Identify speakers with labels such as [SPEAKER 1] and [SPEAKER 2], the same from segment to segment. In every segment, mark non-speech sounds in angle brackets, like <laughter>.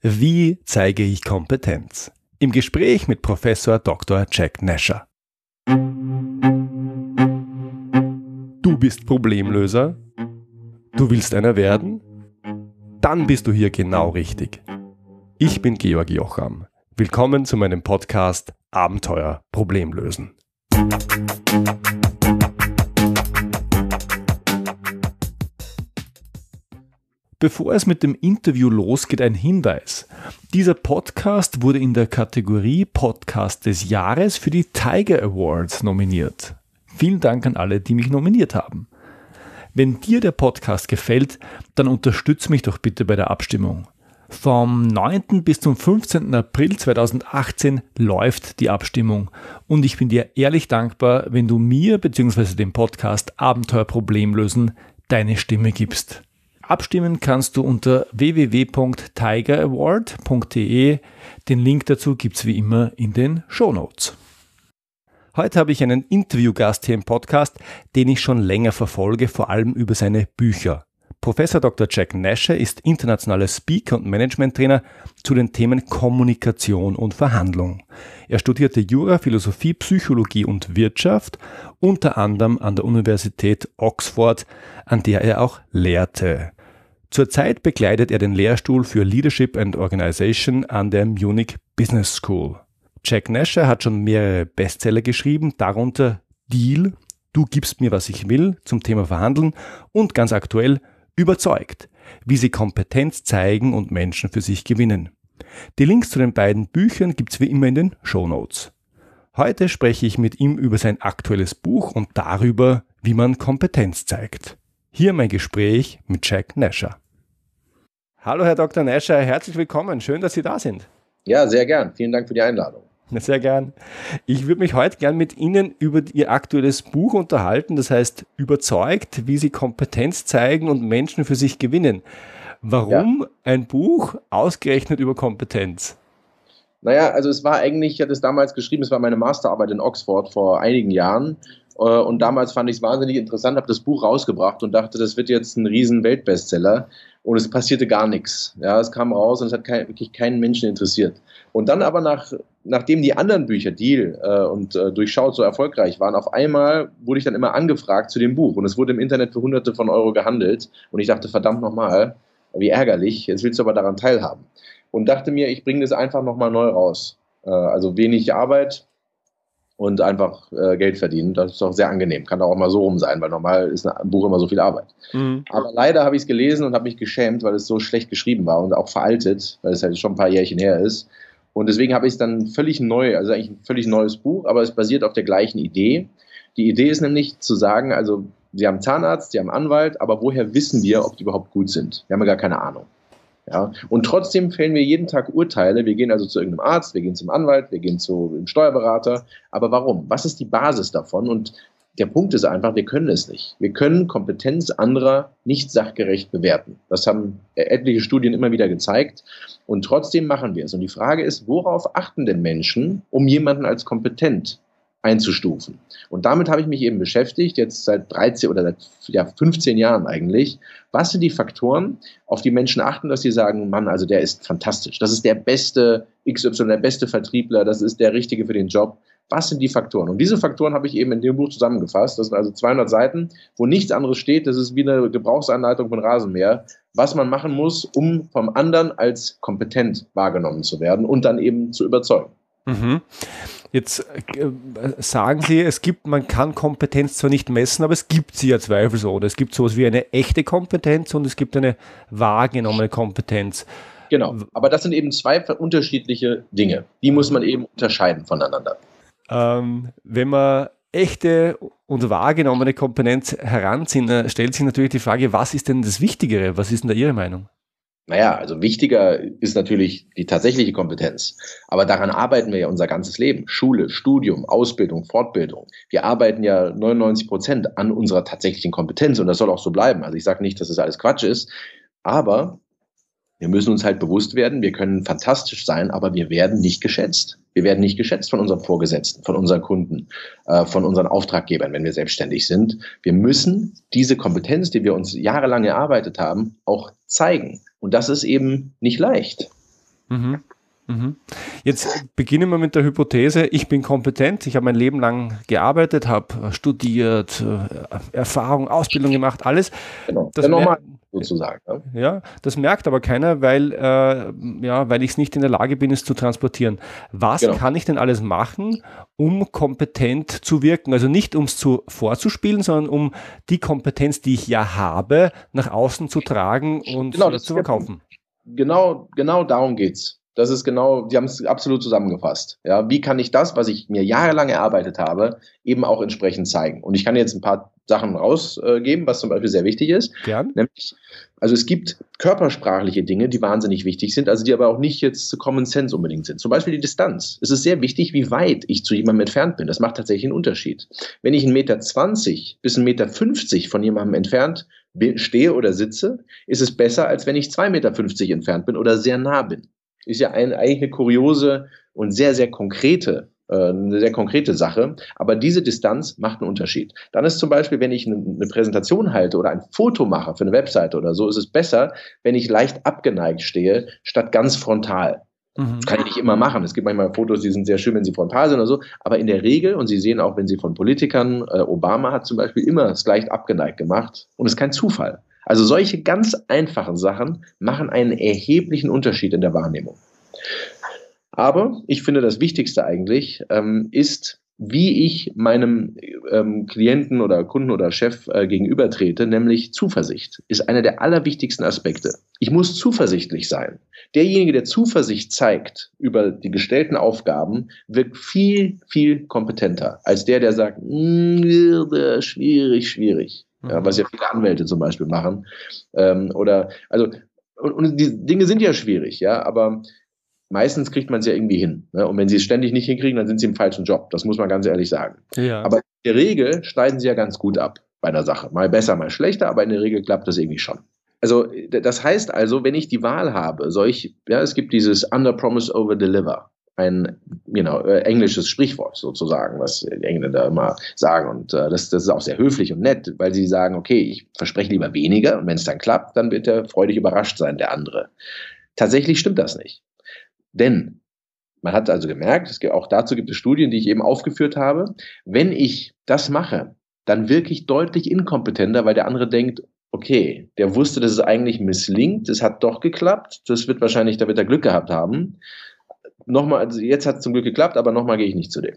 [SPEAKER 1] Wie zeige ich Kompetenz? Im Gespräch mit Professor Dr. Jack Nasher. Du bist Problemlöser? Du willst einer werden? Dann bist du hier genau richtig. Ich bin Georg Jocham. Willkommen zu meinem Podcast Abenteuer Problemlösen. Bevor es mit dem Interview losgeht, ein Hinweis. Dieser Podcast wurde in der Kategorie Podcast des Jahres für die Tiger Awards nominiert. Vielen Dank an alle, die mich nominiert haben. Wenn dir der Podcast gefällt, dann unterstütze mich doch bitte bei der Abstimmung. Vom 9. bis zum 15. April 2018 läuft die Abstimmung und ich bin dir ehrlich dankbar, wenn du mir bzw. dem Podcast Abenteuer Problemlösen deine Stimme gibst. Abstimmen kannst du unter www.tigeraward.de. Den Link dazu gibt es wie immer in den Show Notes. Heute habe ich einen Interviewgast hier im Podcast, den ich schon länger verfolge, vor allem über seine Bücher. Professor Dr. Jack Nasher ist internationaler Speaker und Management-Trainer zu den Themen Kommunikation und Verhandlung. Er studierte Jura, Philosophie, Psychologie und Wirtschaft, unter anderem an der Universität Oxford, an der er auch lehrte. Zurzeit bekleidet er den Lehrstuhl für Leadership and Organization an der Munich Business School. Jack Nasher hat schon mehrere Bestseller geschrieben, darunter Deal, Du gibst mir, was ich will, zum Thema Verhandeln und ganz aktuell Überzeugt, wie sie Kompetenz zeigen und Menschen für sich gewinnen. Die Links zu den beiden Büchern gibt's wie immer in den Show Notes. Heute spreche ich mit ihm über sein aktuelles Buch und darüber, wie man Kompetenz zeigt. Hier mein Gespräch mit Jack Nasher. Hallo, Herr Dr. Nasher, herzlich willkommen. Schön, dass Sie da sind.
[SPEAKER 2] Ja, sehr gern. Vielen Dank für die Einladung.
[SPEAKER 1] Sehr gern. Ich würde mich heute gern mit Ihnen über Ihr aktuelles Buch unterhalten, das heißt Überzeugt, wie Sie Kompetenz zeigen und Menschen für sich gewinnen. Warum ja. ein Buch ausgerechnet über Kompetenz?
[SPEAKER 2] Naja, also es war eigentlich, ich hatte es damals geschrieben, es war meine Masterarbeit in Oxford vor einigen Jahren und damals fand ich es wahnsinnig interessant, habe das Buch rausgebracht und dachte, das wird jetzt ein riesen Weltbestseller. Und es passierte gar nichts. Ja, es kam raus und es hat kein, wirklich keinen Menschen interessiert. Und dann aber nach, nachdem die anderen Bücher, Deal äh, und äh, Durchschaut, so erfolgreich waren, auf einmal wurde ich dann immer angefragt zu dem Buch. Und es wurde im Internet für hunderte von Euro gehandelt. Und ich dachte, verdammt nochmal, wie ärgerlich, jetzt willst du aber daran teilhaben. Und dachte mir, ich bringe das einfach nochmal neu raus. Äh, also wenig Arbeit, und einfach äh, Geld verdienen. Das ist auch sehr angenehm. Kann auch mal so rum sein, weil normal ist ein Buch immer so viel Arbeit. Mhm. Aber leider habe ich es gelesen und habe mich geschämt, weil es so schlecht geschrieben war und auch veraltet, weil es halt schon ein paar Jährchen her ist. Und deswegen habe ich es dann völlig neu, also eigentlich ein völlig neues Buch, aber es basiert auf der gleichen Idee. Die Idee ist nämlich zu sagen, also Sie haben Zahnarzt, Sie haben Anwalt, aber woher wissen wir, ob die überhaupt gut sind? Wir haben ja gar keine Ahnung. Ja? Und trotzdem fällen wir jeden Tag Urteile. Wir gehen also zu irgendeinem Arzt, wir gehen zum Anwalt, wir gehen zu einem Steuerberater. Aber warum? Was ist die Basis davon? Und der Punkt ist einfach, wir können es nicht. Wir können Kompetenz anderer nicht sachgerecht bewerten. Das haben etliche Studien immer wieder gezeigt. Und trotzdem machen wir es. Und die Frage ist, worauf achten denn Menschen, um jemanden als kompetent einzustufen. Und damit habe ich mich eben beschäftigt, jetzt seit 13 oder seit ja, 15 Jahren eigentlich. Was sind die Faktoren, auf die Menschen achten, dass sie sagen, Mann, also der ist fantastisch. Das ist der beste XY, der beste Vertriebler, das ist der Richtige für den Job. Was sind die Faktoren? Und diese Faktoren habe ich eben in dem Buch zusammengefasst. Das sind also 200 Seiten, wo nichts anderes steht. Das ist wie eine Gebrauchsanleitung von Rasenmäher, was man machen muss, um vom anderen als kompetent wahrgenommen zu werden und dann eben zu überzeugen.
[SPEAKER 1] Mhm. Jetzt äh, sagen Sie, es gibt, man kann Kompetenz zwar nicht messen, aber es gibt sie ja zweifelsohne. Es gibt sowas wie eine echte Kompetenz und es gibt eine wahrgenommene Kompetenz.
[SPEAKER 2] Genau, aber das sind eben zwei unterschiedliche Dinge. Die muss man eben unterscheiden voneinander.
[SPEAKER 1] Ähm, wenn man echte und wahrgenommene Kompetenz heranziehen, stellt sich natürlich die Frage, was ist denn das Wichtigere? Was ist denn da Ihre Meinung?
[SPEAKER 2] Naja, also wichtiger ist natürlich die tatsächliche Kompetenz. Aber daran arbeiten wir ja unser ganzes Leben. Schule, Studium, Ausbildung, Fortbildung. Wir arbeiten ja 99 Prozent an unserer tatsächlichen Kompetenz und das soll auch so bleiben. Also ich sage nicht, dass das alles Quatsch ist, aber wir müssen uns halt bewusst werden, wir können fantastisch sein, aber wir werden nicht geschätzt. Wir werden nicht geschätzt von unseren Vorgesetzten, von unseren Kunden, äh, von unseren Auftraggebern, wenn wir selbstständig sind. Wir müssen diese Kompetenz, die wir uns jahrelang erarbeitet haben, auch zeigen. Und das ist eben nicht leicht.
[SPEAKER 1] Mhm. Mhm. Jetzt beginnen wir mit der Hypothese, ich bin kompetent, ich habe mein Leben lang gearbeitet, habe studiert, äh, Erfahrung, Ausbildung gemacht, alles.
[SPEAKER 2] Genau, das normal sozusagen.
[SPEAKER 1] Ne? Ja, das merkt aber keiner, weil, äh, ja, weil ich es nicht in der Lage bin, es zu transportieren. Was genau. kann ich denn alles machen, um kompetent zu wirken? Also nicht um es zu vorzuspielen, sondern um die Kompetenz, die ich ja habe, nach außen zu tragen und genau, zu verkaufen.
[SPEAKER 2] Genau, genau darum geht's. Das ist genau, die haben es absolut zusammengefasst. Ja, wie kann ich das, was ich mir jahrelang erarbeitet habe, eben auch entsprechend zeigen? Und ich kann jetzt ein paar Sachen rausgeben, was zum Beispiel sehr wichtig ist.
[SPEAKER 1] Gern.
[SPEAKER 2] Nämlich, also es gibt körpersprachliche Dinge, die wahnsinnig wichtig sind, also die aber auch nicht jetzt Common Sense unbedingt sind. Zum Beispiel die Distanz. Es ist sehr wichtig, wie weit ich zu jemandem entfernt bin. Das macht tatsächlich einen Unterschied. Wenn ich 1,20 Meter bis 1,50 Meter von jemandem entfernt stehe oder sitze, ist es besser, als wenn ich 2,50 Meter entfernt bin oder sehr nah bin ist ja ein, eigentlich eine kuriose und sehr, sehr konkrete äh, eine sehr konkrete Sache, aber diese Distanz macht einen Unterschied. Dann ist zum Beispiel, wenn ich eine, Präsentation halte oder ein Foto mache für eine Webseite oder so, ist es besser, wenn ich leicht abgeneigt stehe, statt ganz frontal. Mhm. Das kann ich nicht immer machen. Es gibt manchmal Fotos, die sind sehr schön, wenn sie frontal sind oder so. Aber in der Regel, und Sie sehen auch, wenn Sie von Politikern, äh, Obama hat zum Beispiel immer es leicht abgeneigt gemacht. Und es ist kein Zufall. Also solche ganz einfachen Sachen machen einen erheblichen Unterschied in der Wahrnehmung. Aber ich finde, das Wichtigste eigentlich ähm, ist, wie ich meinem ähm, Klienten oder Kunden oder Chef äh, gegenübertrete, nämlich Zuversicht, ist einer der allerwichtigsten Aspekte. Ich muss zuversichtlich sein. Derjenige, der Zuversicht zeigt über die gestellten Aufgaben, wirkt viel, viel kompetenter als der, der sagt, mm, schwierig, schwierig ja, was ja viele Anwälte zum Beispiel machen. Ähm, oder, also, und, und, die Dinge sind ja schwierig, ja, aber meistens kriegt man es ja irgendwie hin. Ne? Und wenn sie es ständig nicht hinkriegen, dann sind sie im falschen Job. Das muss man ganz ehrlich sagen. Ja. Aber in der Regel schneiden sie ja ganz gut ab bei einer Sache. Mal besser, mal schlechter, aber in der Regel klappt das irgendwie schon. Also, das heißt also, wenn ich die Wahl habe, soll ich, ja, es gibt dieses Under Promise Over Deliver ein you know, äh, englisches Sprichwort sozusagen, was die Engländer immer sagen. Und äh, das, das ist auch sehr höflich und nett, weil sie sagen, okay, ich verspreche lieber weniger und wenn es dann klappt, dann wird er freudig überrascht sein, der andere. Tatsächlich stimmt das nicht. Denn man hat also gemerkt, es gibt, auch dazu gibt es Studien, die ich eben aufgeführt habe, wenn ich das mache, dann wirklich deutlich inkompetenter, weil der andere denkt, okay, der wusste, dass es eigentlich misslingt, es hat doch geklappt, das wird wahrscheinlich, da wird er Glück gehabt haben nochmal, also jetzt hat es zum Glück geklappt, aber nochmal gehe ich nicht zu dem.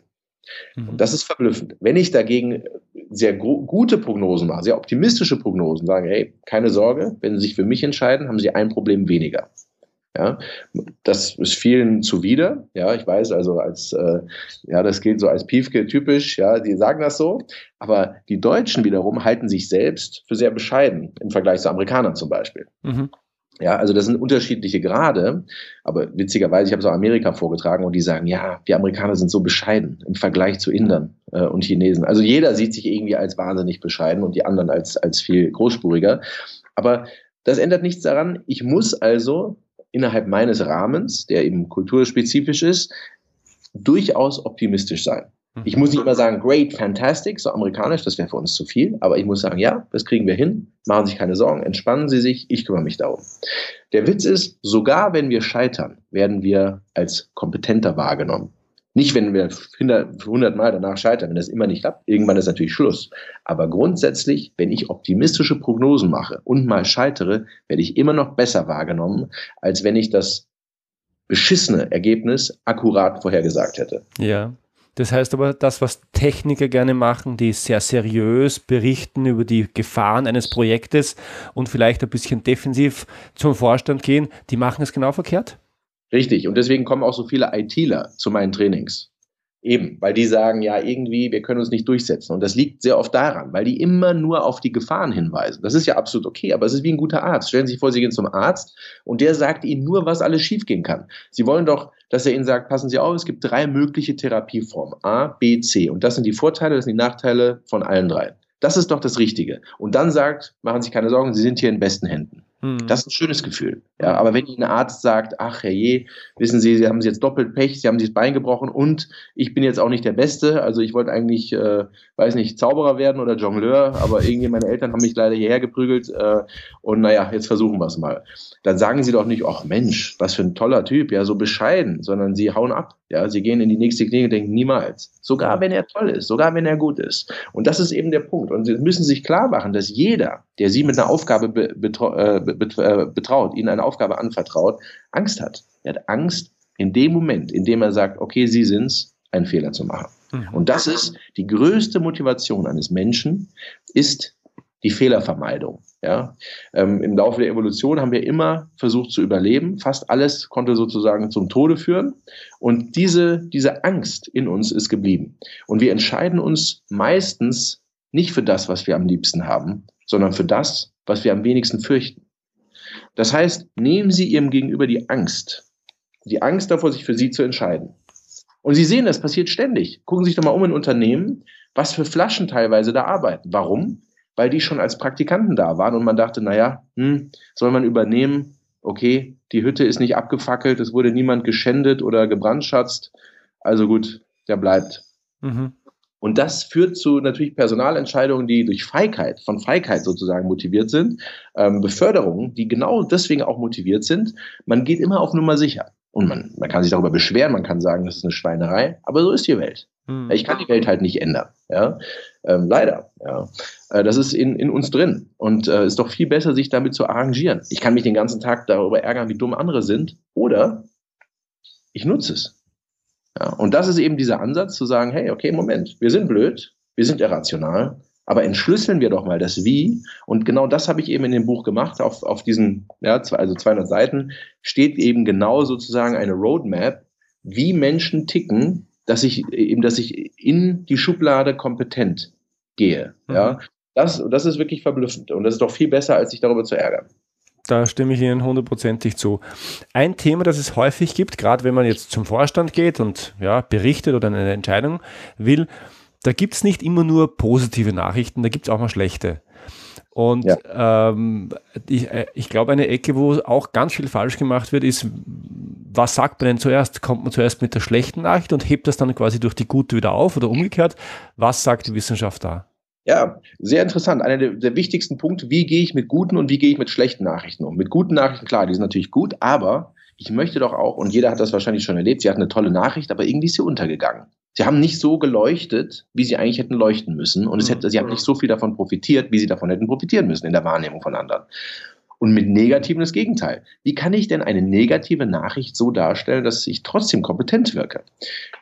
[SPEAKER 2] Mhm. Das ist verblüffend. Wenn ich dagegen sehr gute Prognosen mache, sehr optimistische Prognosen, sage, hey, keine Sorge, wenn Sie sich für mich entscheiden, haben Sie ein Problem weniger. Ja, das ist vielen zuwider. Ja, ich weiß, also als, äh, ja, das gilt so als Piefke typisch. Ja, die sagen das so. Aber die Deutschen wiederum halten sich selbst für sehr bescheiden im Vergleich zu Amerikanern zum Beispiel. Mhm. Ja, also das sind unterschiedliche Grade, aber witzigerweise, ich habe es auch Amerika vorgetragen und die sagen, ja, wir Amerikaner sind so bescheiden im Vergleich zu Indern äh, und Chinesen. Also jeder sieht sich irgendwie als wahnsinnig bescheiden und die anderen als, als viel großspuriger. Aber das ändert nichts daran. Ich muss also innerhalb meines Rahmens, der eben kulturspezifisch ist, durchaus optimistisch sein. Mhm. Ich muss nicht immer sagen, great, fantastic, so amerikanisch, das wäre für uns zu viel, aber ich muss sagen, ja, das kriegen wir hin, machen Sie sich keine Sorgen, entspannen Sie sich, ich kümmere mich darum. Der Witz ist, sogar wenn wir scheitern, werden wir als kompetenter wahrgenommen. Nicht, wenn wir 100 Mal danach scheitern, wenn das immer nicht klappt. Irgendwann ist natürlich Schluss. Aber grundsätzlich, wenn ich optimistische Prognosen mache und mal scheitere, werde ich immer noch besser wahrgenommen, als wenn ich das beschissene Ergebnis akkurat vorhergesagt hätte.
[SPEAKER 1] Ja, das heißt aber, das, was Techniker gerne machen, die sehr seriös berichten über die Gefahren eines Projektes und vielleicht ein bisschen defensiv zum Vorstand gehen, die machen es genau verkehrt?
[SPEAKER 2] Richtig. Und deswegen kommen auch so viele ITler zu meinen Trainings. Eben, weil die sagen, ja, irgendwie, wir können uns nicht durchsetzen. Und das liegt sehr oft daran, weil die immer nur auf die Gefahren hinweisen. Das ist ja absolut okay, aber es ist wie ein guter Arzt. Stellen Sie sich vor, Sie gehen zum Arzt und der sagt Ihnen nur, was alles schiefgehen kann. Sie wollen doch, dass er Ihnen sagt, passen Sie auf, es gibt drei mögliche Therapieformen. A, B, C. Und das sind die Vorteile, das sind die Nachteile von allen drei. Das ist doch das Richtige. Und dann sagt, machen Sie sich keine Sorgen, Sie sind hier in besten Händen. Mhm. Das ist ein schönes Gefühl. Ja, aber wenn Ihnen ein Arzt sagt, ach herrje, wissen Sie, Sie haben jetzt doppelt Pech, Sie haben sich das Bein gebrochen und ich bin jetzt auch nicht der Beste, also ich wollte eigentlich, äh, weiß nicht, Zauberer werden oder Jongleur, aber irgendwie meine Eltern haben mich leider hierher geprügelt äh, und naja, jetzt versuchen wir es mal. Dann sagen Sie doch nicht, ach Mensch, was für ein toller Typ, ja, so bescheiden, sondern Sie hauen ab. Ja, Sie gehen in die nächste Klinik und denken, niemals. Sogar wenn er toll ist, sogar wenn er gut ist. Und das ist eben der Punkt. Und Sie müssen sich klar machen, dass jeder, der Sie mit einer Aufgabe be, äh, äh, betraut, ihnen eine Aufgabe anvertraut, Angst hat. Er hat Angst in dem Moment, in dem er sagt, okay, Sie sind's, einen Fehler zu machen. Mhm. Und das ist die größte Motivation eines Menschen, ist die Fehlervermeidung. Ja, ähm, Im Laufe der Evolution haben wir immer versucht zu überleben. Fast alles konnte sozusagen zum Tode führen. Und diese, diese Angst in uns ist geblieben. Und wir entscheiden uns meistens nicht für das, was wir am liebsten haben, sondern für das, was wir am wenigsten fürchten. Das heißt, nehmen Sie Ihrem Gegenüber die Angst, die Angst davor, sich für Sie zu entscheiden. Und Sie sehen, das passiert ständig. Gucken Sie sich doch mal um in Unternehmen, was für Flaschen teilweise da arbeiten. Warum? Weil die schon als Praktikanten da waren und man dachte, naja, hm, soll man übernehmen? Okay, die Hütte ist nicht abgefackelt, es wurde niemand geschändet oder gebrandschatzt. Also gut, der bleibt. Mhm. Und das führt zu natürlich Personalentscheidungen, die durch Feigheit, von Feigheit sozusagen motiviert sind, ähm, Beförderungen, die genau deswegen auch motiviert sind. Man geht immer auf Nummer sicher. Und man, man kann sich darüber beschweren, man kann sagen, das ist eine Schweinerei, aber so ist die Welt. Hm. Ich kann die Welt halt nicht ändern. Ja? Ähm, leider. Ja. Äh, das ist in, in uns drin. Und es äh, ist doch viel besser, sich damit zu arrangieren. Ich kann mich den ganzen Tag darüber ärgern, wie dumm andere sind. Oder ich nutze es. Ja, und das ist eben dieser Ansatz zu sagen, hey, okay, Moment, wir sind blöd, wir sind irrational, aber entschlüsseln wir doch mal das Wie. Und genau das habe ich eben in dem Buch gemacht. Auf, auf diesen, ja, also 200 Seiten steht eben genau sozusagen eine Roadmap, wie Menschen ticken, dass ich eben, dass ich in die Schublade kompetent gehe. Mhm. Ja, das, das ist wirklich verblüffend. Und das ist doch viel besser, als sich darüber zu ärgern.
[SPEAKER 1] Da stimme ich Ihnen hundertprozentig zu. Ein Thema, das es häufig gibt, gerade wenn man jetzt zum Vorstand geht und ja, berichtet oder eine Entscheidung will, da gibt es nicht immer nur positive Nachrichten, da gibt es auch mal schlechte. Und ja. ähm, ich, äh, ich glaube, eine Ecke, wo auch ganz viel falsch gemacht wird, ist, was sagt man denn zuerst? Kommt man zuerst mit der schlechten Nachricht und hebt das dann quasi durch die gute wieder auf oder umgekehrt? Was sagt die Wissenschaft da?
[SPEAKER 2] Ja, sehr interessant. Einer der, der, wichtigsten Punkte, wie gehe ich mit guten und wie gehe ich mit schlechten Nachrichten um? Mit guten Nachrichten, klar, die sind natürlich gut, aber ich möchte doch auch, und jeder hat das wahrscheinlich schon erlebt, sie hat eine tolle Nachricht, aber irgendwie ist sie untergegangen. Sie haben nicht so geleuchtet, wie sie eigentlich hätten leuchten müssen. Und es hätte, sie haben nicht so viel davon profitiert, wie sie davon hätten profitieren müssen in der Wahrnehmung von anderen. Und mit Negativen das Gegenteil. Wie kann ich denn eine negative Nachricht so darstellen, dass ich trotzdem kompetent wirke?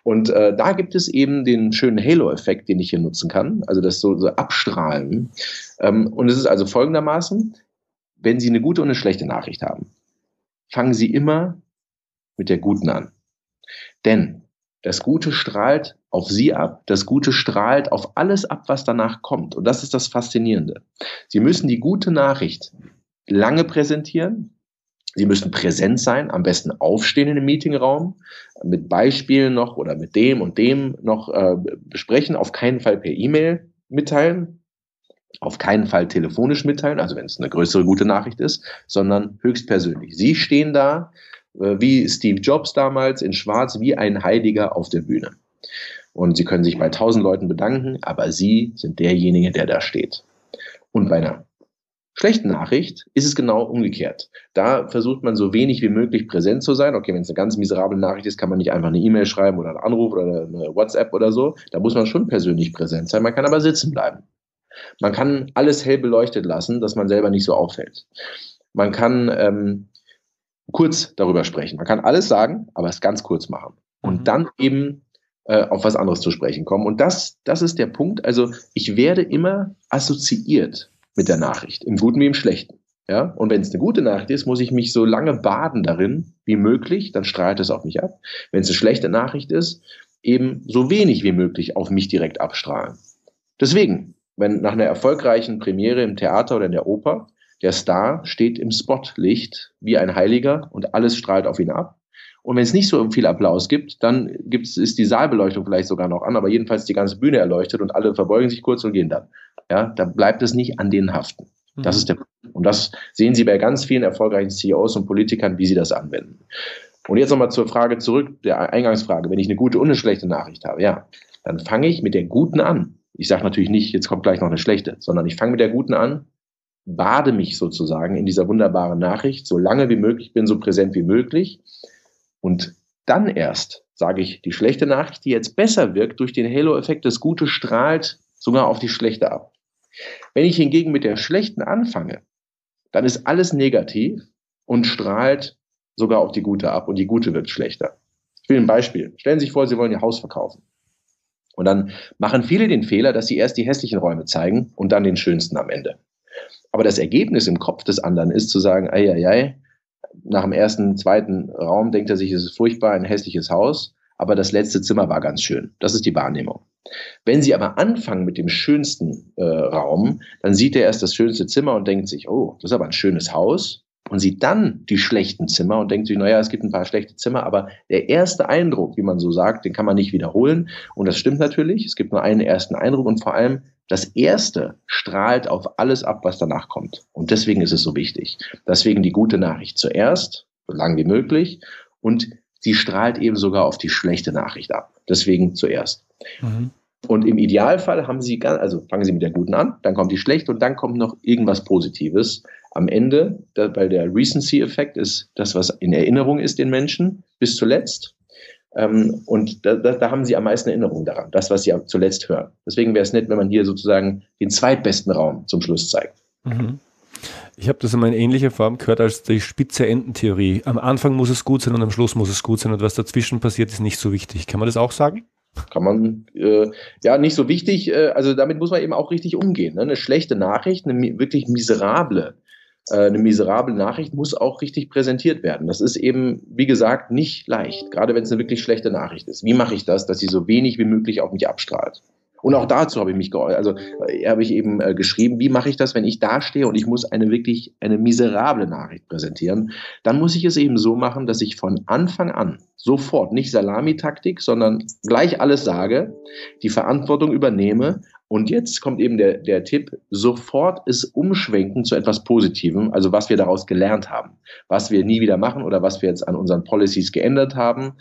[SPEAKER 2] Und äh, da gibt es eben den schönen Halo-Effekt, den ich hier nutzen kann, also das so, so abstrahlen. Ähm, und es ist also folgendermaßen, wenn Sie eine gute und eine schlechte Nachricht haben, fangen Sie immer mit der guten an. Denn das Gute strahlt auf Sie ab, das Gute strahlt auf alles ab, was danach kommt. Und das ist das Faszinierende. Sie müssen die gute Nachricht lange präsentieren. Sie müssen präsent sein, am besten aufstehen in dem Meetingraum, mit Beispielen noch oder mit dem und dem noch äh, besprechen, auf keinen Fall per E-Mail mitteilen, auf keinen Fall telefonisch mitteilen, also wenn es eine größere gute Nachricht ist, sondern höchstpersönlich. Sie stehen da, äh, wie Steve Jobs damals in Schwarz, wie ein Heiliger auf der Bühne. Und Sie können sich bei tausend Leuten bedanken, aber Sie sind derjenige, der da steht. Und bei einer schlechten Nachricht ist es genau umgekehrt. Da versucht man so wenig wie möglich präsent zu sein. Okay, wenn es eine ganz miserable Nachricht ist, kann man nicht einfach eine E-Mail schreiben oder einen Anruf oder eine WhatsApp oder so. Da muss man schon persönlich präsent sein. Man kann aber sitzen bleiben. Man kann alles hell beleuchtet lassen, dass man selber nicht so auffällt. Man kann ähm, kurz darüber sprechen. Man kann alles sagen, aber es ganz kurz machen. Und mhm. dann eben äh, auf was anderes zu sprechen kommen. Und das, das ist der Punkt. Also ich werde immer assoziiert mit der Nachricht, im Guten wie im Schlechten. Ja? Und wenn es eine gute Nachricht ist, muss ich mich so lange baden darin wie möglich, dann strahlt es auf mich ab. Wenn es eine schlechte Nachricht ist, eben so wenig wie möglich auf mich direkt abstrahlen. Deswegen, wenn nach einer erfolgreichen Premiere im Theater oder in der Oper der Star steht im Spotlicht wie ein Heiliger und alles strahlt auf ihn ab. Und wenn es nicht so viel Applaus gibt, dann gibt's, ist die Saalbeleuchtung vielleicht sogar noch an, aber jedenfalls die ganze Bühne erleuchtet und alle verbeugen sich kurz und gehen dann. Ja, da bleibt es nicht an den haften. Das mhm. ist der Und das sehen Sie bei ganz vielen erfolgreichen CEOs und Politikern, wie sie das anwenden. Und jetzt nochmal zur Frage zurück, der Eingangsfrage. Wenn ich eine gute und eine schlechte Nachricht habe, ja, dann fange ich mit der guten an. Ich sage natürlich nicht, jetzt kommt gleich noch eine schlechte, sondern ich fange mit der guten an, bade mich sozusagen in dieser wunderbaren Nachricht, so lange wie möglich bin, so präsent wie möglich. Und dann erst sage ich die schlechte Nachricht, die jetzt besser wirkt durch den Halo-Effekt, das Gute strahlt sogar auf die schlechte ab. Wenn ich hingegen mit der schlechten anfange, dann ist alles negativ und strahlt sogar auf die gute ab und die gute wird schlechter. Ich will ein Beispiel. Stellen Sie sich vor, Sie wollen Ihr Haus verkaufen. Und dann machen viele den Fehler, dass sie erst die hässlichen Räume zeigen und dann den schönsten am Ende. Aber das Ergebnis im Kopf des anderen ist zu sagen, ei, ei, ei, nach dem ersten, zweiten Raum denkt er sich, es ist furchtbar, ein hässliches Haus, aber das letzte Zimmer war ganz schön. Das ist die Wahrnehmung. Wenn Sie aber anfangen mit dem schönsten äh, Raum, dann sieht er erst das schönste Zimmer und denkt sich, oh, das ist aber ein schönes Haus und sieht dann die schlechten Zimmer und denkt sich, naja, es gibt ein paar schlechte Zimmer, aber der erste Eindruck, wie man so sagt, den kann man nicht wiederholen. Und das stimmt natürlich. Es gibt nur einen ersten Eindruck und vor allem das erste strahlt auf alles ab, was danach kommt. Und deswegen ist es so wichtig. Deswegen die gute Nachricht zuerst, so lang wie möglich. Und sie strahlt eben sogar auf die schlechte Nachricht ab. Deswegen zuerst. Mhm. Und im Idealfall haben Sie, also fangen Sie mit der guten an, dann kommt die schlechte und dann kommt noch irgendwas Positives am Ende, da, weil der Recency-Effekt ist das, was in Erinnerung ist den Menschen bis zuletzt. Ähm, und da, da, da haben sie am meisten Erinnerung daran, das, was sie zuletzt hören. Deswegen wäre es nett, wenn man hier sozusagen den zweitbesten Raum zum Schluss zeigt. Mhm.
[SPEAKER 1] Ich habe das in einer ähnlichen Form gehört als die spitze Endentheorie. Am Anfang muss es gut sein und am Schluss muss es gut sein und was dazwischen passiert, ist nicht so wichtig. Kann man das auch sagen?
[SPEAKER 2] Kann man, äh, ja, nicht so wichtig. Äh, also damit muss man eben auch richtig umgehen. Ne? Eine schlechte Nachricht, eine wirklich miserable eine miserable Nachricht muss auch richtig präsentiert werden. Das ist eben, wie gesagt, nicht leicht, gerade wenn es eine wirklich schlechte Nachricht ist. Wie mache ich das, dass sie so wenig wie möglich auf mich abstrahlt? Und auch dazu habe ich mich geäußert. Also äh, habe ich eben äh, geschrieben, wie mache ich das, wenn ich da stehe und ich muss eine wirklich eine miserable Nachricht präsentieren? Dann muss ich es eben so machen, dass ich von Anfang an sofort nicht Salamitaktik, sondern gleich alles sage, die Verantwortung übernehme und jetzt kommt eben der, der Tipp, sofort ist umschwenken zu etwas Positivem, also was wir daraus gelernt haben, was wir nie wieder machen oder was wir jetzt an unseren Policies geändert haben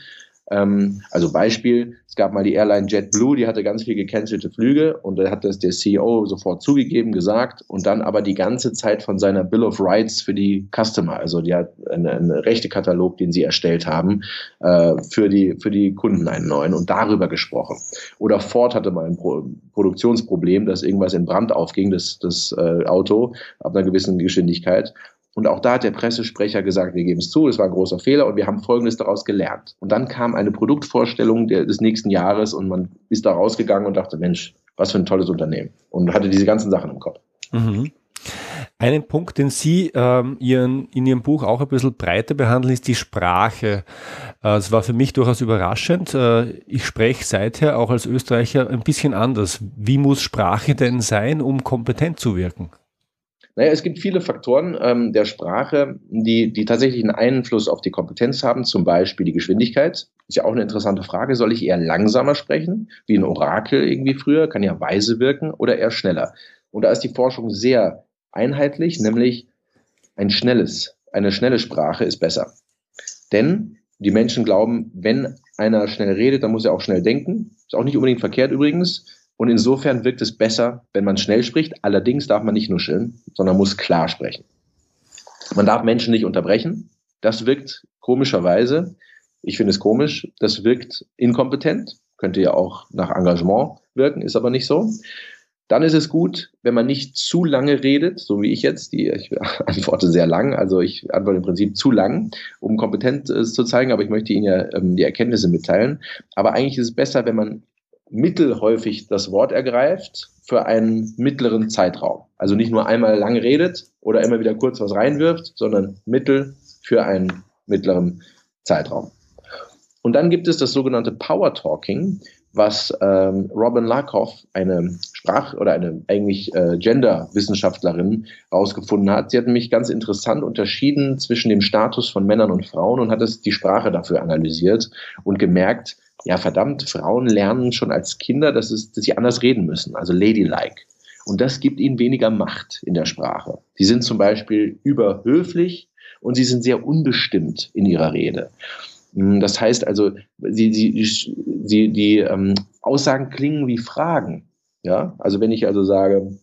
[SPEAKER 2] ähm, also Beispiel, es gab mal die Airline JetBlue, die hatte ganz viel gecancelte Flüge und da hat das der CEO sofort zugegeben, gesagt und dann aber die ganze Zeit von seiner Bill of Rights für die Customer, also die hat einen, einen Rechtekatalog, den sie erstellt haben, äh, für, die, für die Kunden einen neuen und darüber gesprochen. Oder Ford hatte mal ein Pro Produktionsproblem, dass irgendwas in Brand aufging, das, das äh, Auto ab einer gewissen Geschwindigkeit und auch da hat der Pressesprecher gesagt, wir geben es zu, es war ein großer Fehler und wir haben Folgendes daraus gelernt. Und dann kam eine Produktvorstellung des nächsten Jahres und man ist da rausgegangen und dachte, Mensch, was für ein tolles Unternehmen. Und hatte diese ganzen Sachen im Kopf. Mhm.
[SPEAKER 1] Einen Punkt, den Sie ähm, ihren, in Ihrem Buch auch ein bisschen breiter behandeln, ist die Sprache. Äh, es äh, war für mich durchaus überraschend. Äh, ich spreche seither auch als Österreicher ein bisschen anders. Wie muss Sprache denn sein, um kompetent zu wirken?
[SPEAKER 2] Naja, es gibt viele Faktoren ähm, der Sprache, die, die tatsächlich einen Einfluss auf die Kompetenz haben, zum Beispiel die Geschwindigkeit. Ist ja auch eine interessante Frage. Soll ich eher langsamer sprechen, wie ein Orakel irgendwie früher, kann ja weise wirken, oder eher schneller? Und da ist die Forschung sehr einheitlich, nämlich ein schnelles, eine schnelle Sprache ist besser. Denn die Menschen glauben, wenn einer schnell redet, dann muss er auch schnell denken. Ist auch nicht unbedingt verkehrt übrigens. Und insofern wirkt es besser, wenn man schnell spricht. Allerdings darf man nicht nuscheln, sondern muss klar sprechen. Man darf Menschen nicht unterbrechen. Das wirkt komischerweise, ich finde es komisch, das wirkt inkompetent, könnte ja auch nach Engagement wirken, ist aber nicht so. Dann ist es gut, wenn man nicht zu lange redet, so wie ich jetzt. Die, ich <laughs> antworte sehr lang, also ich antworte im Prinzip zu lang, um kompetent äh, zu zeigen, aber ich möchte Ihnen ja ähm, die Erkenntnisse mitteilen. Aber eigentlich ist es besser, wenn man mittelhäufig das Wort ergreift für einen mittleren Zeitraum. Also nicht nur einmal lang redet oder immer wieder kurz was reinwirft, sondern mittel für einen mittleren Zeitraum. Und dann gibt es das sogenannte Power Talking, was ähm, Robin Lakoff, eine Sprach- oder eine eigentlich äh, Gender-Wissenschaftlerin, herausgefunden hat. Sie hat nämlich ganz interessant unterschieden zwischen dem Status von Männern und Frauen und hat es die Sprache dafür analysiert und gemerkt, ja verdammt, Frauen lernen schon als Kinder, dass, es, dass sie anders reden müssen, also ladylike. Und das gibt ihnen weniger Macht in der Sprache. Sie sind zum Beispiel überhöflich und sie sind sehr unbestimmt in ihrer Rede. Hm, das heißt also, sie, sie, sie, die ähm, Aussagen klingen wie Fragen. Ja, also wenn ich also sage,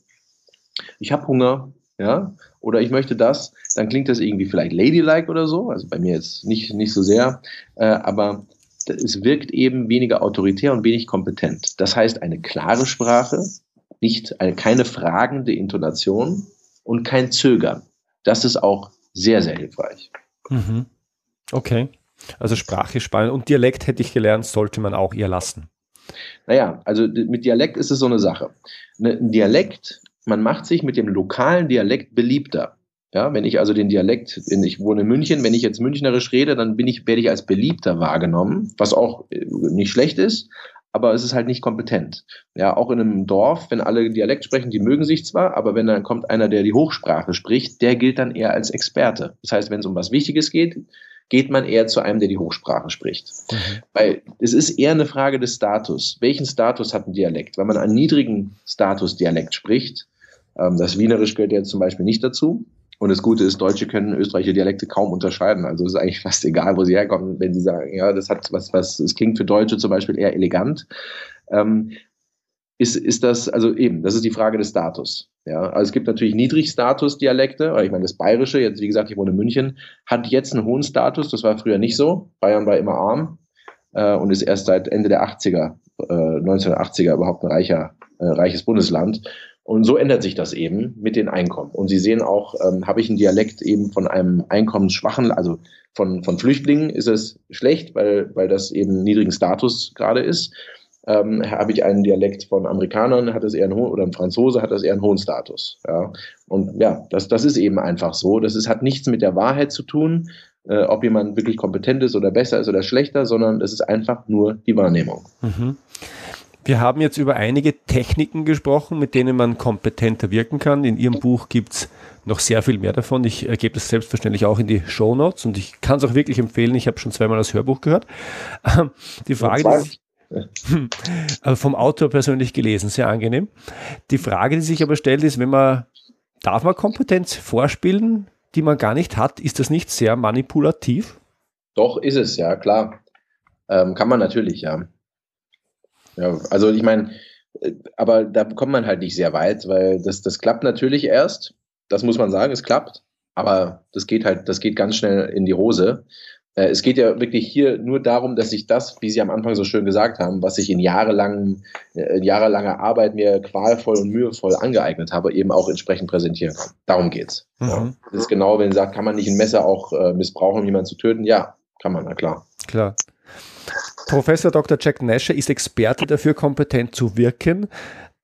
[SPEAKER 2] ich habe Hunger, ja, oder ich möchte das, dann klingt das irgendwie vielleicht ladylike oder so, also bei mir jetzt nicht, nicht so sehr, äh, aber es wirkt eben weniger autoritär und wenig kompetent. Das heißt, eine klare Sprache, nicht eine, keine fragende Intonation und kein Zögern. Das ist auch sehr, sehr hilfreich.
[SPEAKER 1] Mhm. Okay. Also Sprache spannend. Und Dialekt hätte ich gelernt, sollte man auch eher lassen.
[SPEAKER 2] Naja, also mit Dialekt ist es so eine Sache. Ne, ein Dialekt, man macht sich mit dem lokalen Dialekt beliebter. Ja, wenn ich also den Dialekt, ich wohne in München, wenn ich jetzt münchnerisch rede, dann bin ich, werde ich als beliebter wahrgenommen, was auch äh, nicht schlecht ist, aber es ist halt nicht kompetent. Ja, auch in einem Dorf, wenn alle Dialekt sprechen, die mögen sich zwar, aber wenn dann kommt einer, der die Hochsprache spricht, der gilt dann eher als Experte. Das heißt, wenn es um was Wichtiges geht, geht man eher zu einem, der die Hochsprache spricht. Mhm. Weil es ist eher eine Frage des Status. Welchen Status hat ein Dialekt? Wenn man einen niedrigen Status Dialekt spricht, ähm, das Wienerisch gehört ja zum Beispiel nicht dazu, und das Gute ist, Deutsche können österreichische Dialekte kaum unterscheiden. Also es ist eigentlich fast egal, wo sie herkommen, wenn sie sagen, ja, das hat was, was, es klingt für Deutsche zum Beispiel eher elegant. Ähm, ist, ist das, also eben, das ist die Frage des Status. Ja, also es gibt natürlich Niedrigstatus-Dialekte, ich meine, das Bayerische, jetzt wie gesagt, ich wohne in München, hat jetzt einen hohen Status, das war früher nicht so. Bayern war immer arm äh, und ist erst seit Ende der 80er, äh, 1980er überhaupt ein reicher, äh, reiches Bundesland. Und so ändert sich das eben mit den Einkommen. Und Sie sehen auch, ähm, habe ich einen Dialekt eben von einem einkommensschwachen, also von, von Flüchtlingen ist es schlecht, weil, weil das eben niedrigen Status gerade ist. Ähm, habe ich einen Dialekt von Amerikanern, hat es eher einen hohen, oder ein Franzose hat das eher einen hohen Status. Ja. Und ja, das, das ist eben einfach so. Das ist, hat nichts mit der Wahrheit zu tun, äh, ob jemand wirklich kompetent ist oder besser ist oder schlechter, sondern das ist einfach nur die Wahrnehmung. Mhm.
[SPEAKER 1] Wir haben jetzt über einige Techniken gesprochen, mit denen man kompetenter wirken kann. In Ihrem Buch gibt es noch sehr viel mehr davon. Ich äh, gebe das selbstverständlich auch in die Show Notes und ich kann es auch wirklich empfehlen. Ich habe schon zweimal das Hörbuch gehört. Ähm, <laughs> die Frage, die sich, <laughs> also vom Autor persönlich gelesen, sehr angenehm. Die Frage, die sich aber stellt, ist, wenn man, darf man Kompetenz vorspielen, die man gar nicht hat? Ist das nicht sehr manipulativ?
[SPEAKER 2] Doch, ist es, ja, klar. Ähm, kann man natürlich, ja. Ja, also ich meine, äh, aber da kommt man halt nicht sehr weit, weil das, das klappt natürlich erst. Das muss man sagen, es klappt. Aber das geht halt, das geht ganz schnell in die Hose. Äh, es geht ja wirklich hier nur darum, dass ich das, wie Sie am Anfang so schön gesagt haben, was ich in jahrelangen, äh, jahrelanger Arbeit mir qualvoll und mühevoll angeeignet habe, eben auch entsprechend präsentieren kann. Darum geht's. Mhm. Ja. Das ist genau, wenn Sie sagt, kann man nicht ein Messer auch äh, missbrauchen, um jemanden zu töten? Ja, kann man, na klar.
[SPEAKER 1] Klar. Professor Dr. Jack Nasher ist Experte dafür, kompetent zu wirken.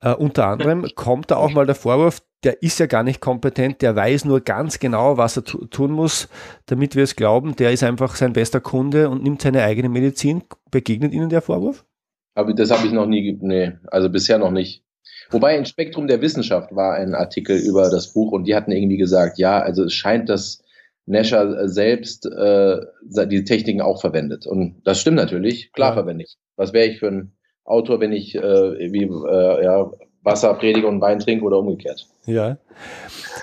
[SPEAKER 1] Uh, unter anderem <laughs> kommt da auch mal der Vorwurf, der ist ja gar nicht kompetent, der weiß nur ganz genau, was er tun muss, damit wir es glauben, der ist einfach sein bester Kunde und nimmt seine eigene Medizin. Begegnet Ihnen der Vorwurf?
[SPEAKER 2] Aber das habe ich noch nie, nee, also bisher noch nicht. Wobei ein Spektrum der Wissenschaft war ein Artikel über das Buch und die hatten irgendwie gesagt, ja, also es scheint, dass Nasher selbst äh, die Techniken auch verwendet. Und das stimmt natürlich, klar ja. verwende ich. Was wäre ich für ein Autor, wenn ich äh, wie äh, ja, Wasser predige und Wein trinke oder umgekehrt?
[SPEAKER 1] Ja.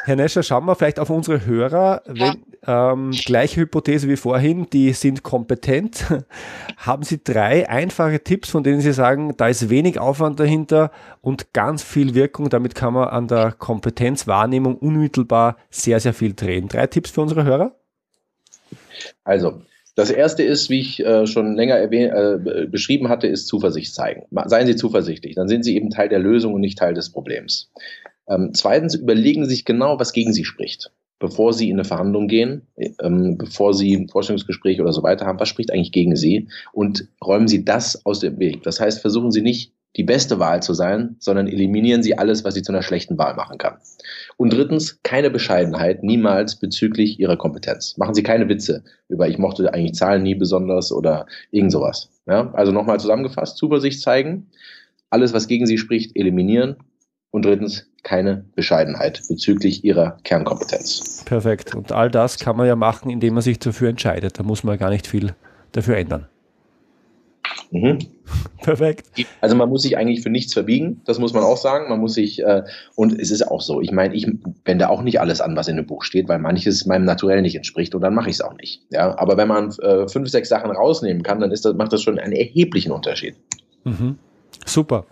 [SPEAKER 1] Herr Nescher, schauen wir vielleicht auf unsere Hörer. Wenn, ähm, gleiche Hypothese wie vorhin, die sind kompetent. <laughs> Haben Sie drei einfache Tipps, von denen Sie sagen, da ist wenig Aufwand dahinter und ganz viel Wirkung. Damit kann man an der Kompetenzwahrnehmung unmittelbar sehr, sehr viel drehen. Drei Tipps für unsere Hörer?
[SPEAKER 2] Also, das erste ist, wie ich äh, schon länger äh, beschrieben hatte, ist Zuversicht zeigen. Seien Sie zuversichtlich, dann sind Sie eben Teil der Lösung und nicht Teil des Problems. Ähm, zweitens überlegen Sie sich genau, was gegen Sie spricht. Bevor Sie in eine Verhandlung gehen, ähm, bevor Sie ein Vorstellungsgespräch oder so weiter haben, was spricht eigentlich gegen Sie? Und räumen Sie das aus dem Weg. Das heißt, versuchen Sie nicht die beste Wahl zu sein, sondern eliminieren Sie alles, was Sie zu einer schlechten Wahl machen kann. Und drittens, keine Bescheidenheit, niemals bezüglich Ihrer Kompetenz. Machen Sie keine Witze über, ich mochte eigentlich Zahlen nie besonders oder irgend sowas. Ja? Also nochmal zusammengefasst, Zuversicht zeigen, alles, was gegen Sie spricht, eliminieren und drittens keine Bescheidenheit bezüglich ihrer Kernkompetenz.
[SPEAKER 1] Perfekt. Und all das kann man ja machen, indem man sich dafür entscheidet. Da muss man gar nicht viel dafür ändern.
[SPEAKER 2] Mhm. Perfekt. Also man muss sich eigentlich für nichts verbiegen, das muss man auch sagen. Man muss sich, äh, und es ist auch so, ich meine, ich wende auch nicht alles an, was in dem Buch steht, weil manches meinem Naturell nicht entspricht und dann mache ich es auch nicht. Ja? Aber wenn man äh, fünf, sechs Sachen rausnehmen kann, dann ist das, macht das schon einen erheblichen Unterschied.
[SPEAKER 1] Mhm. Super.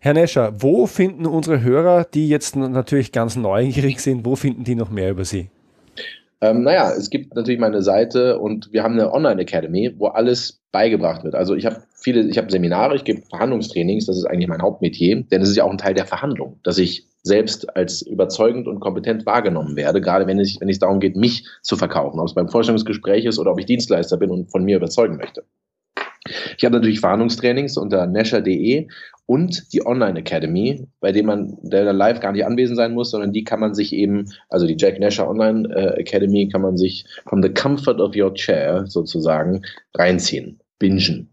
[SPEAKER 1] Herr Nescher, wo finden unsere Hörer, die jetzt natürlich ganz neugierig sind, wo finden die noch mehr über Sie?
[SPEAKER 2] Ähm, naja, es gibt natürlich meine Seite und wir haben eine Online-Academy, wo alles beigebracht wird. Also ich habe viele, ich habe Seminare, ich gebe Verhandlungstrainings, das ist eigentlich mein Hauptmetier, denn es ist ja auch ein Teil der Verhandlung, dass ich selbst als überzeugend und kompetent wahrgenommen werde, gerade wenn es, wenn es darum geht, mich zu verkaufen, ob es beim Vorstellungsgespräch ist oder ob ich Dienstleister bin und von mir überzeugen möchte. Ich habe natürlich Warnungstrainings unter nesher.de und die Online Academy, bei dem man der live gar nicht anwesend sein muss, sondern die kann man sich eben, also die Jack Nasher Online äh, Academy kann man sich from the comfort of your chair sozusagen reinziehen, bingen.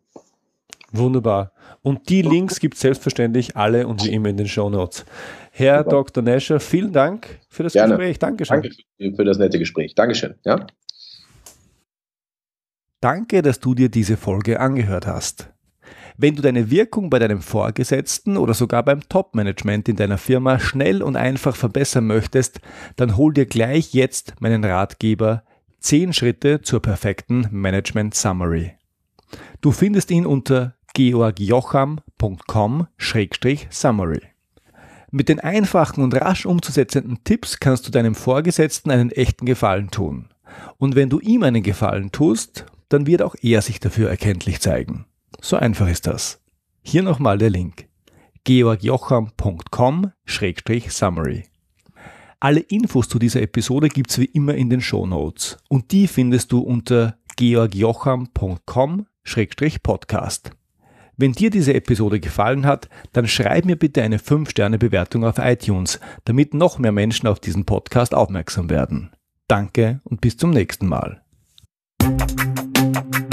[SPEAKER 1] Wunderbar. Und die Links gibt es selbstverständlich alle und wie immer in den Show Notes. Herr Super. Dr. Nasher, vielen Dank für das Gerne. Gespräch. Dankeschön.
[SPEAKER 2] Danke für das nette Gespräch. Dankeschön. Ja?
[SPEAKER 1] Danke, dass du dir diese Folge angehört hast. Wenn du deine Wirkung bei deinem Vorgesetzten oder sogar beim Top-Management in deiner Firma schnell und einfach verbessern möchtest, dann hol dir gleich jetzt meinen Ratgeber 10 Schritte zur perfekten Management Summary. Du findest ihn unter georgjocham.com-summary. Mit den einfachen und rasch umzusetzenden Tipps kannst du deinem Vorgesetzten einen echten Gefallen tun. Und wenn du ihm einen Gefallen tust dann wird auch er sich dafür erkenntlich zeigen. So einfach ist das. Hier nochmal der Link. georgjocham.com-summary. Alle Infos zu dieser Episode gibt's wie immer in den Show Notes und die findest du unter georgjocham.com-podcast. Wenn dir diese Episode gefallen hat, dann schreib mir bitte eine 5-Sterne-Bewertung auf iTunes, damit noch mehr Menschen auf diesen Podcast aufmerksam werden. Danke und bis zum nächsten Mal. Thank you.